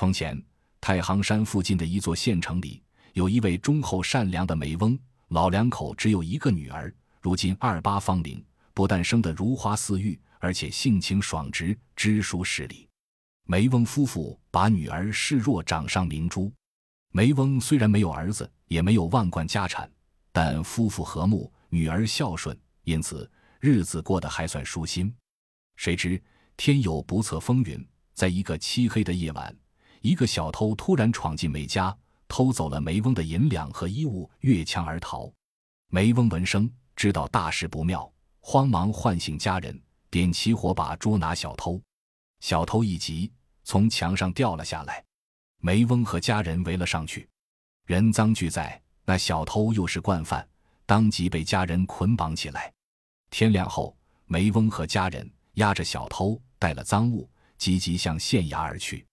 从前，太行山附近的一座县城里，有一位忠厚善良的梅翁，老两口只有一个女儿，如今二八芳龄，不但生得如花似玉，而且性情爽直，知书识礼。梅翁夫妇把女儿视若掌上明珠。梅翁虽然没有儿子，也没有万贯家产，但夫妇和睦，女儿孝顺，因此日子过得还算舒心。谁知天有不测风云，在一个漆黑的夜晚，一个小偷突然闯进梅家，偷走了梅翁的银两和衣物，越墙而逃。梅翁闻声知道大事不妙，慌忙唤醒家人，点起火把捉拿小偷。小偷一急，从墙上掉了下来。梅翁和家人围了上去，人赃俱在。那小偷又是惯犯，当即被家人捆绑起来。天亮后，梅翁和家人押着小偷，带了赃物，急急向县衙而去。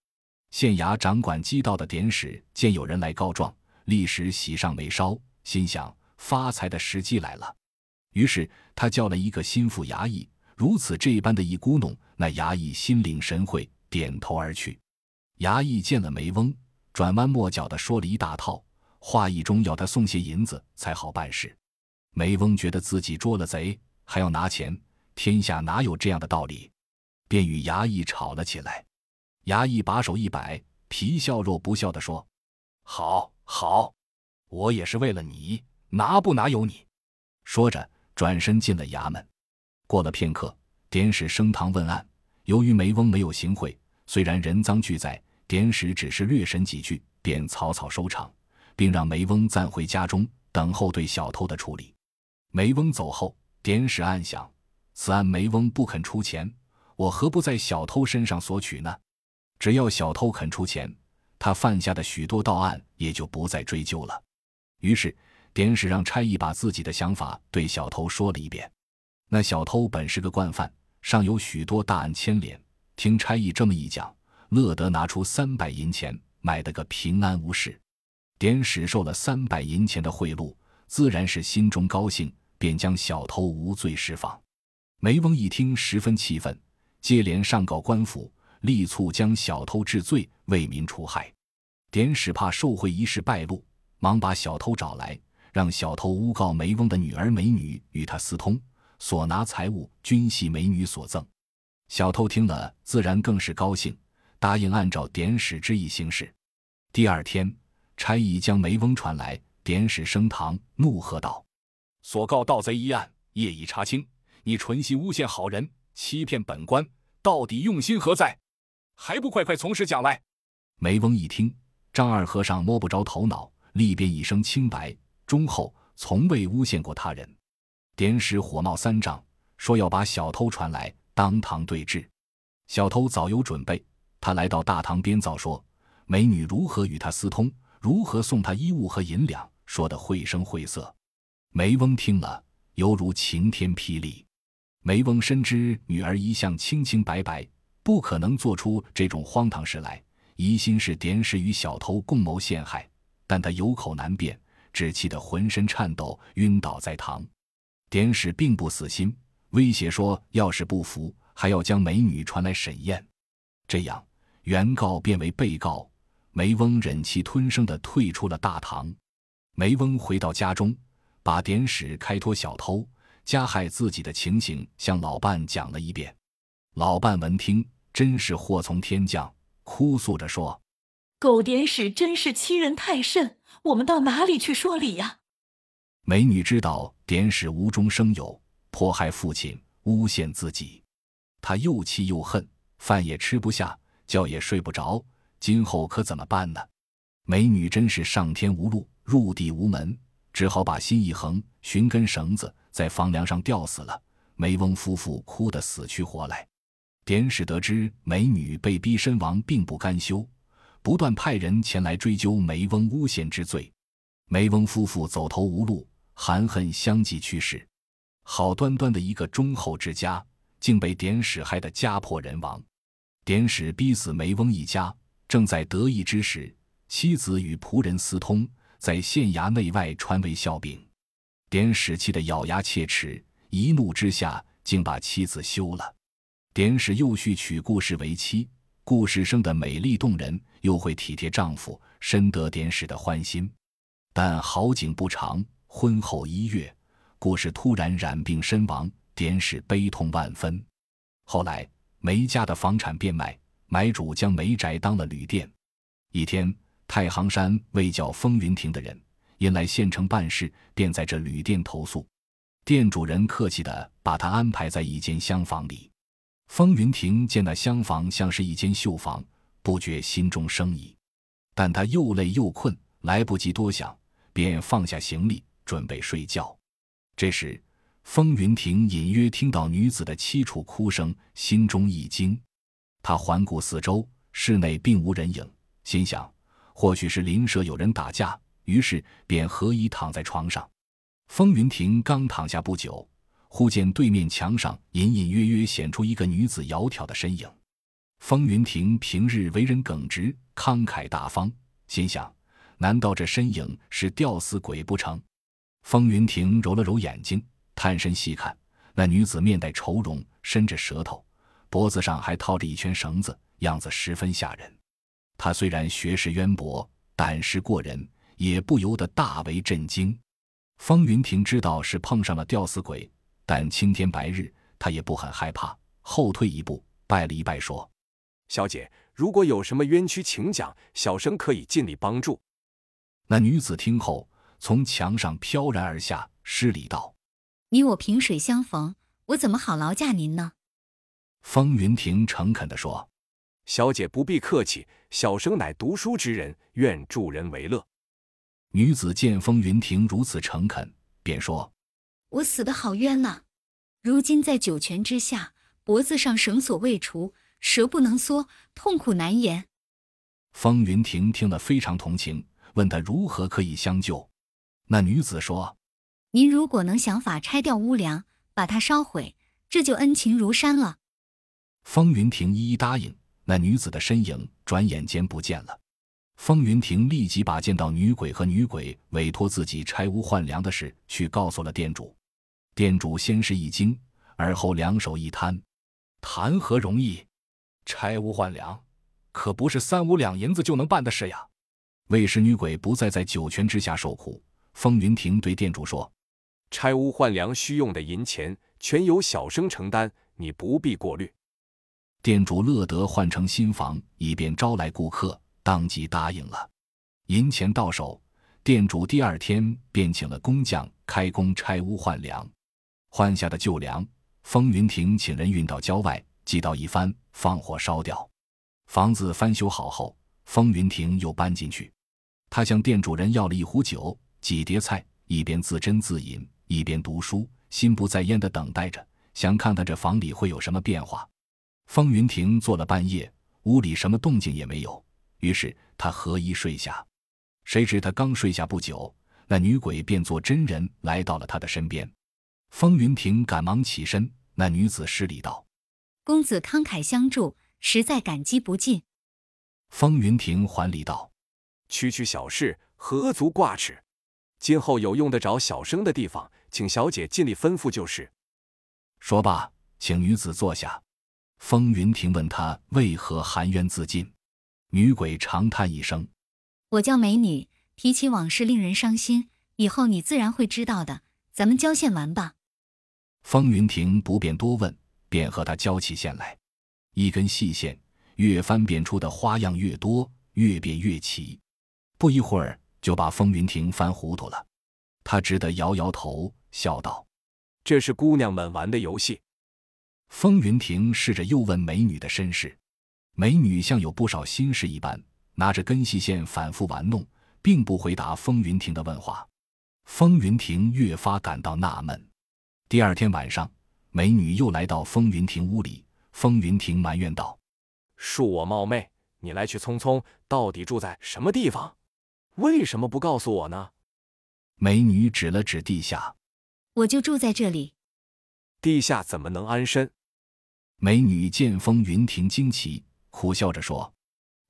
县衙掌管街道的典史见有人来告状，立时喜上眉梢，心想发财的时机来了。于是他叫了一个心腹衙役，如此这般的一咕哝，那衙役心领神会，点头而去。衙役见了梅翁，转弯抹角的说了一大套，话意中要他送些银子才好办事。梅翁觉得自己捉了贼，还要拿钱，天下哪有这样的道理？便与衙役吵了起来。衙役把手一摆，皮笑肉不笑的说：“好，好，我也是为了你，拿不拿由你。”说着，转身进了衙门。过了片刻，典史升堂问案，由于梅翁没有行贿，虽然人赃俱在。典史只是略审几句，便草草收场，并让梅翁暂回家中等候对小偷的处理。梅翁走后，典史暗想：此案梅翁不肯出钱，我何不在小偷身上索取呢？只要小偷肯出钱，他犯下的许多盗案也就不再追究了。于是，典史让差役把自己的想法对小偷说了一遍。那小偷本是个惯犯，尚有许多大案牵连。听差役这么一讲。乐得拿出三百银钱，买得个平安无事。典史受了三百银钱的贿赂，自然是心中高兴，便将小偷无罪释放。梅翁一听，十分气愤，接连上告官府，力促将小偷治罪，为民除害。典史怕受贿一事败露，忙把小偷找来，让小偷诬告梅翁的女儿美女与他私通，所拿财物均系美女所赠。小偷听了，自然更是高兴。答应按照典史之意行事。第二天，差役将梅翁传来，典史升堂，怒喝道：“所告盗贼一案，业已查清，你存心诬陷好人，欺骗本官，到底用心何在？还不快快从实讲来！”梅翁一听，张二和尚摸不着头脑，立便一声清白，忠厚，从未诬陷过他人。典史火冒三丈，说要把小偷传来，当堂对质。小偷早有准备。他来到大堂编造说，美女如何与他私通，如何送他衣物和银两，说的绘声绘色。梅翁听了，犹如晴天霹雳。梅翁深知女儿一向清清白白，不可能做出这种荒唐事来，疑心是典史与小偷共谋陷害，但他有口难辩，只气得浑身颤抖，晕倒在堂。典史并不死心，威胁说，要是不服，还要将美女传来审验。这样。原告变为被告，梅翁忍气吞声地退出了大堂。梅翁回到家中，把典史开脱小偷、加害自己的情形向老伴讲了一遍。老伴闻听，真是祸从天降，哭诉着说：“狗典史真是欺人太甚，我们到哪里去说理呀？”美女知道典史无中生有，迫害父亲，诬陷自己，她又气又恨，饭也吃不下。觉也睡不着，今后可怎么办呢？美女真是上天无路，入地无门，只好把心一横，寻根绳子在房梁上吊死了。梅翁夫妇哭得死去活来。典史得知美女被逼身亡，并不甘休，不断派人前来追究梅翁诬陷之罪。梅翁夫妇走投无路，含恨相继去世。好端端的一个忠厚之家，竟被典史害得家破人亡。典史逼死梅翁一家，正在得意之时，妻子与仆人私通，在县衙内外传为笑柄。典史气得咬牙切齿，一怒之下竟把妻子休了。典史又续娶顾氏为妻，顾氏生的美丽动人，又会体贴丈夫，深得典史的欢心。但好景不长，婚后一月，顾氏突然染病身亡，典史悲痛万分。后来梅家的房产变卖，买主将梅宅当了旅店。一天，太行山为叫风云亭的人，因来县城办事，便在这旅店投宿。店主人客气地把他安排在一间厢房里。风云亭见那厢房像是一间绣房，不觉心中生疑。但他又累又困，来不及多想，便放下行李，准备睡觉。这时，风云亭隐约听到女子的凄楚哭声，心中一惊。他环顾四周，室内并无人影，心想或许是邻舍有人打架，于是便合衣躺在床上。风云亭刚躺下不久。忽见对面墙上隐隐约约显出一个女子窈窕的身影。风云亭平日为人耿直、慷慨大方，心想：难道这身影是吊死鬼不成？风云亭揉了揉眼睛，探身细看，那女子面带愁容，伸着舌头，脖子上还套着一圈绳子，样子十分吓人。他虽然学识渊博，胆识过人，也不由得大为震惊。风云亭知道是碰上了吊死鬼。但青天白日，他也不很害怕，后退一步，拜了一拜，说：“小姐，如果有什么冤屈，请讲，小生可以尽力帮助。”那女子听后，从墙上飘然而下，施礼道：“你我萍水相逢，我怎么好劳驾您呢？”方云亭诚恳地说：“小姐不必客气，小生乃读书之人，愿助人为乐。”女子见风云亭如此诚恳，便说。我死的好冤呐！如今在九泉之下，脖子上绳索未除，舌不能缩，痛苦难言。方云亭听了非常同情，问他如何可以相救。那女子说：“您如果能想法拆掉屋梁，把它烧毁，这就恩情如山了。”方云亭一一答应。那女子的身影转眼间不见了。方云亭立即把见到女鬼和女鬼委托自己拆屋换梁的事去告诉了店主。店主先是一惊，而后两手一摊：“谈何容易？拆屋换粮，可不是三五两银子就能办的事呀！”为使女鬼不再在九泉之下受苦，风云亭对店主说：“拆屋换粮需用的银钱，全由小生承担，你不必过虑。”店主乐得换成新房，以便招来顾客，当即答应了。银钱到手，店主第二天便请了工匠开工拆屋换粮。换下的旧梁，风云亭请人运到郊外，祭到一番，放火烧掉。房子翻修好后，风云亭又搬进去。他向店主人要了一壶酒、几碟菜，一边自斟自饮，一边读书，心不在焉地等待着，想看看这房里会有什么变化。风云亭坐了半夜，屋里什么动静也没有，于是他合衣睡下。谁知他刚睡下不久，那女鬼便作真人来到了他的身边。风云亭赶忙起身，那女子施礼道：“公子慷慨相助，实在感激不尽。”风云亭还礼道：“区区小事，何足挂齿？今后有用得着小生的地方，请小姐尽力吩咐就是。”说罢，请女子坐下。风云亭问她为何含冤自尽，女鬼长叹一声：“我叫美女，提起往事令人伤心，以后你自然会知道的。咱们交线完吧。”风云亭不便多问，便和他交起线来。一根细线越翻变出的花样越多，越变越奇。不一会儿就把风云亭翻糊涂了。他只得摇摇头，笑道：“这是姑娘们玩的游戏。”风云亭试着又问美女的身世，美女像有不少心事一般，拿着根细线反复玩弄，并不回答风云亭的问话。风云亭越发感到纳闷。第二天晚上，美女又来到风云亭屋里。风云亭埋怨道：“恕我冒昧，你来去匆匆，到底住在什么地方？为什么不告诉我呢？”美女指了指地下：“我就住在这里。”地下怎么能安身？美女见风云亭惊奇，苦笑着说：“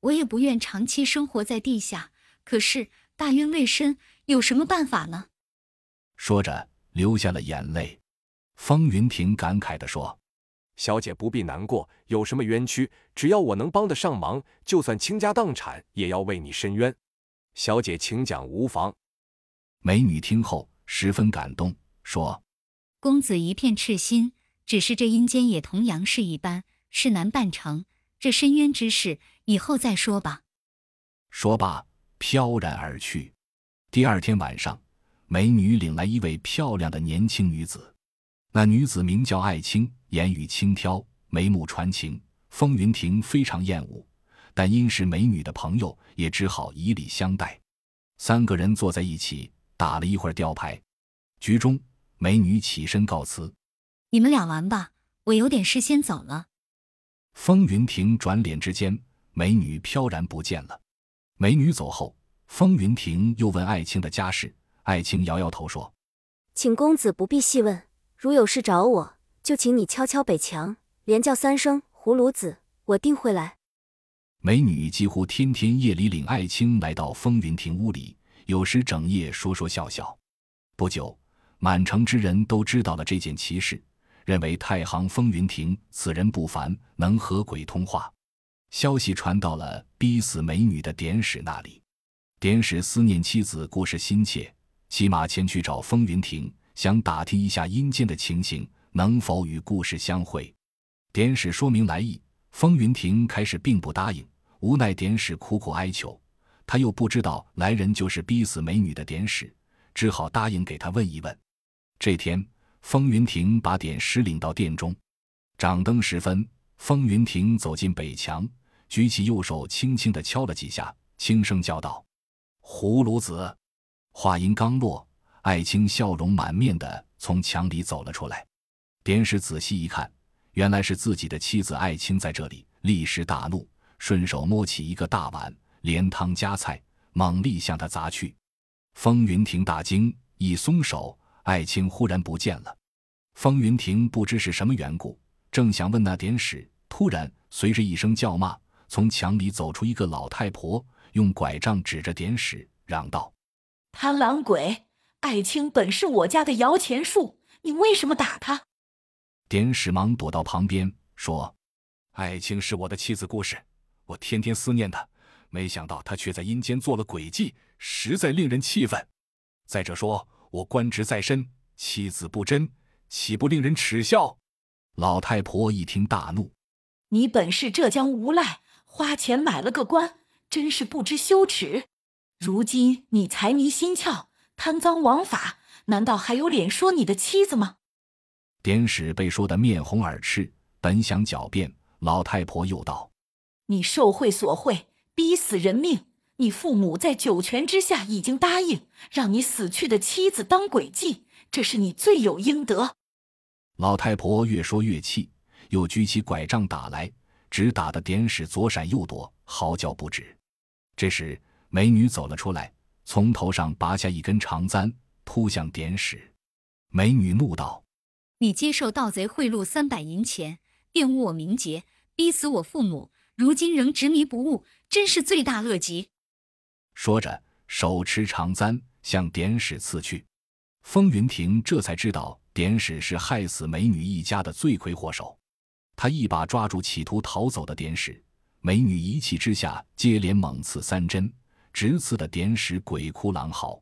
我也不愿长期生活在地下，可是大冤未深，有什么办法呢？”说着流下了眼泪。风云亭感慨地说：“小姐不必难过，有什么冤屈，只要我能帮得上忙，就算倾家荡产，也要为你伸冤。小姐请讲，无妨。美女听后十分感动，说：“公子一片赤心，只是这阴间也同阳世一般，事难办成。这深渊之事，以后再说吧。”说罢，飘然而去。第二天晚上，美女领来一位漂亮的年轻女子。那女子名叫艾青，言语轻佻，眉目传情。风云亭非常厌恶，但因是美女的朋友，也只好以礼相待。三个人坐在一起，打了一会儿吊牌。局中，美女起身告辞：“你们俩玩吧，我有点事先走了。”风云亭转脸之间，美女飘然不见了。美女走后，风云亭又问艾青的家事。艾青摇摇头说：“请公子不必细问。”如有事找我，就请你敲敲北墙，连叫三声“葫芦子”，我定会来。美女几乎天天夜里领爱卿来到风云亭屋里，有时整夜说说笑笑。不久，满城之人都知道了这件奇事，认为太行风云亭此人不凡，能和鬼通话。消息传到了逼死美女的典史那里，典史思念妻子，故事心切，骑马前去找风云亭。想打听一下阴间的情形，能否与故事相会？典史说明来意，风云亭开始并不答应，无奈典史苦苦哀求，他又不知道来人就是逼死美女的典史，只好答应给他问一问。这天，风云亭把典史领到殿中，掌灯时分，风云亭走进北墙，举起右手，轻轻地敲了几下，轻声叫道：“葫芦子。”话音刚落。艾青笑容满面的从墙里走了出来，典史仔细一看，原来是自己的妻子艾青在这里，立时大怒，顺手摸起一个大碗，连汤加菜，猛力向他砸去。风云亭大惊，一松手，艾青忽然不见了。风云亭不知是什么缘故，正想问那典史，突然随着一声叫骂，从墙里走出一个老太婆，用拐杖指着典史，嚷道：“贪狼鬼！”艾青本是我家的摇钱树，你为什么打他？典史忙躲到旁边说：“艾青是我的妻子，故事我天天思念她，没想到她却在阴间做了诡计，实在令人气愤。再者说，我官职在身，妻子不贞，岂不令人耻笑？”老太婆一听大怒：“你本是浙江无赖，花钱买了个官，真是不知羞耻！如今你财迷心窍。”贪赃枉法，难道还有脸说你的妻子吗？典史被说得面红耳赤，本想狡辩，老太婆又道：“你受贿索贿，逼死人命。你父母在九泉之下已经答应，让你死去的妻子当诡计，这是你罪有应得。”老太婆越说越气，又举起拐杖打来，只打得典史左闪右躲，嚎叫不止。这时，美女走了出来。从头上拔下一根长簪，扑向典史。美女怒道：“你接受盗贼贿赂三百银钱，玷污我名节，逼死我父母，如今仍执迷不悟，真是罪大恶极。”说着，手持长簪向典史刺去。风云亭这才知道典史是害死美女一家的罪魁祸首，他一把抓住企图逃走的典史，美女一气之下接连猛刺三针。直刺的典史鬼哭狼嚎，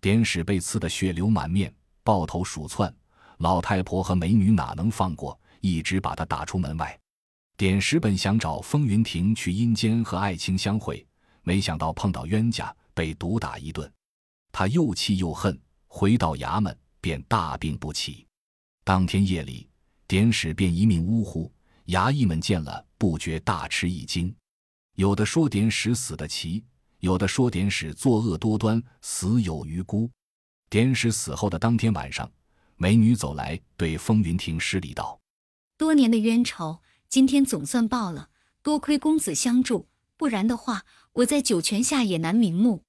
典史被刺得血流满面，抱头鼠窜。老太婆和美女哪能放过，一直把他打出门外。典史本想找风云亭去阴间和爱卿相会，没想到碰到冤家，被毒打一顿。他又气又恨，回到衙门便大病不起。当天夜里，典史便一命呜呼。衙役们见了，不觉大吃一惊，有的说典史死得奇。有的说典史作恶多端，死有余辜。典史死后的当天晚上，美女走来，对风云亭施礼道：“多年的冤仇，今天总算报了。多亏公子相助，不然的话，我在九泉下也难瞑目。”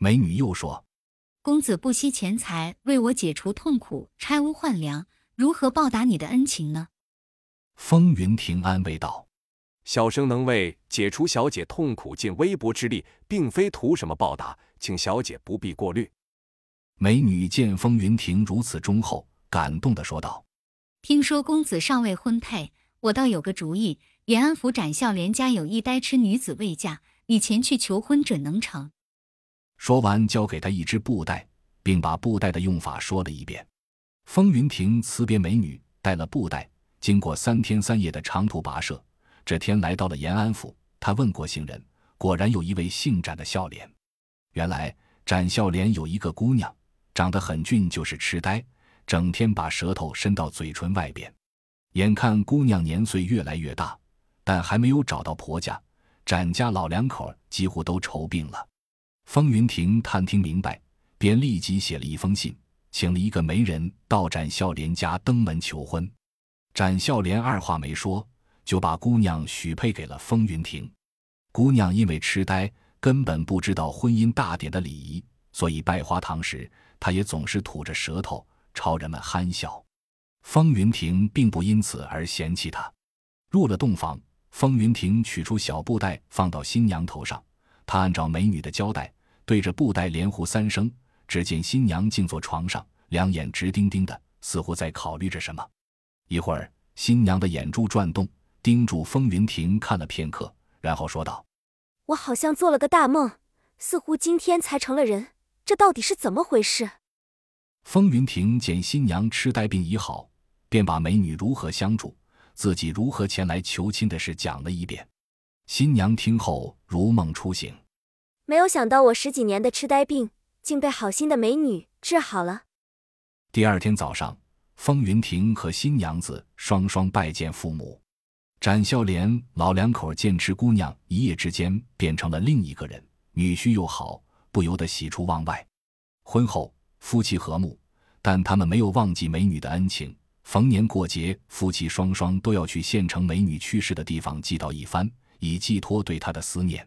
美女又说：“公子不惜钱财为我解除痛苦，拆屋换粮，如何报答你的恩情呢？”风云亭安慰道。小生能为解除小姐痛苦尽微薄之力，并非图什么报答，请小姐不必过虑。美女见风云亭如此忠厚，感动的说道：“听说公子尚未婚配，我倒有个主意。延安府展孝廉家有一呆痴女子未嫁，你前去求婚，准能成。说完，交给他一只布袋，并把布袋的用法说了一遍。风云亭辞别美女，带了布袋，经过三天三夜的长途跋涉，这天来到了延安府。他问过行人，果然有一位姓展的笑脸。原来展孝廉有一个姑娘，长得很俊，就是痴呆，整天把舌头伸到嘴唇外边。眼看姑娘年岁越来越大，但还没有找到婆家，展家老两口几乎都愁病了。风云亭探听明白，便立即写了一封信，请了一个媒人到展孝莲家登门求婚。展孝莲二话没说，就把姑娘许配给了风云亭。姑娘因为痴呆，根本不知道婚姻大典的礼仪，所以拜花堂时，她也总是吐着舌头朝人们憨笑。风云亭并不因此而嫌弃她。入了洞房，风云亭取出小布袋放到新娘头上，他按照美女的交代，对着布袋连呼三声。只见新娘静坐床上，两眼直盯盯的，似乎在考虑着什么。一会儿，新娘的眼珠转动，盯住风云亭看了片刻，然后说道：“我好像做了个大梦，似乎今天才成了人，这到底是怎么回事？”风云亭见新娘痴呆病已好，便把美女如何相处、自己如何前来求亲的事讲了一遍。新娘听后如梦初醒，没有想到我十几年的痴呆病竟被好心的美女治好了。第二天早上，风云亭和新娘子双双拜见父母。展孝莲老两口见池姑娘一夜之间变成了另一个人，女婿又好，不由得喜出望外。婚后。夫妻和睦，但他们没有忘记美女的恩情。逢年过节，夫妻双双都要去县城美女去世的地方祭悼一番，以寄托对她的思念。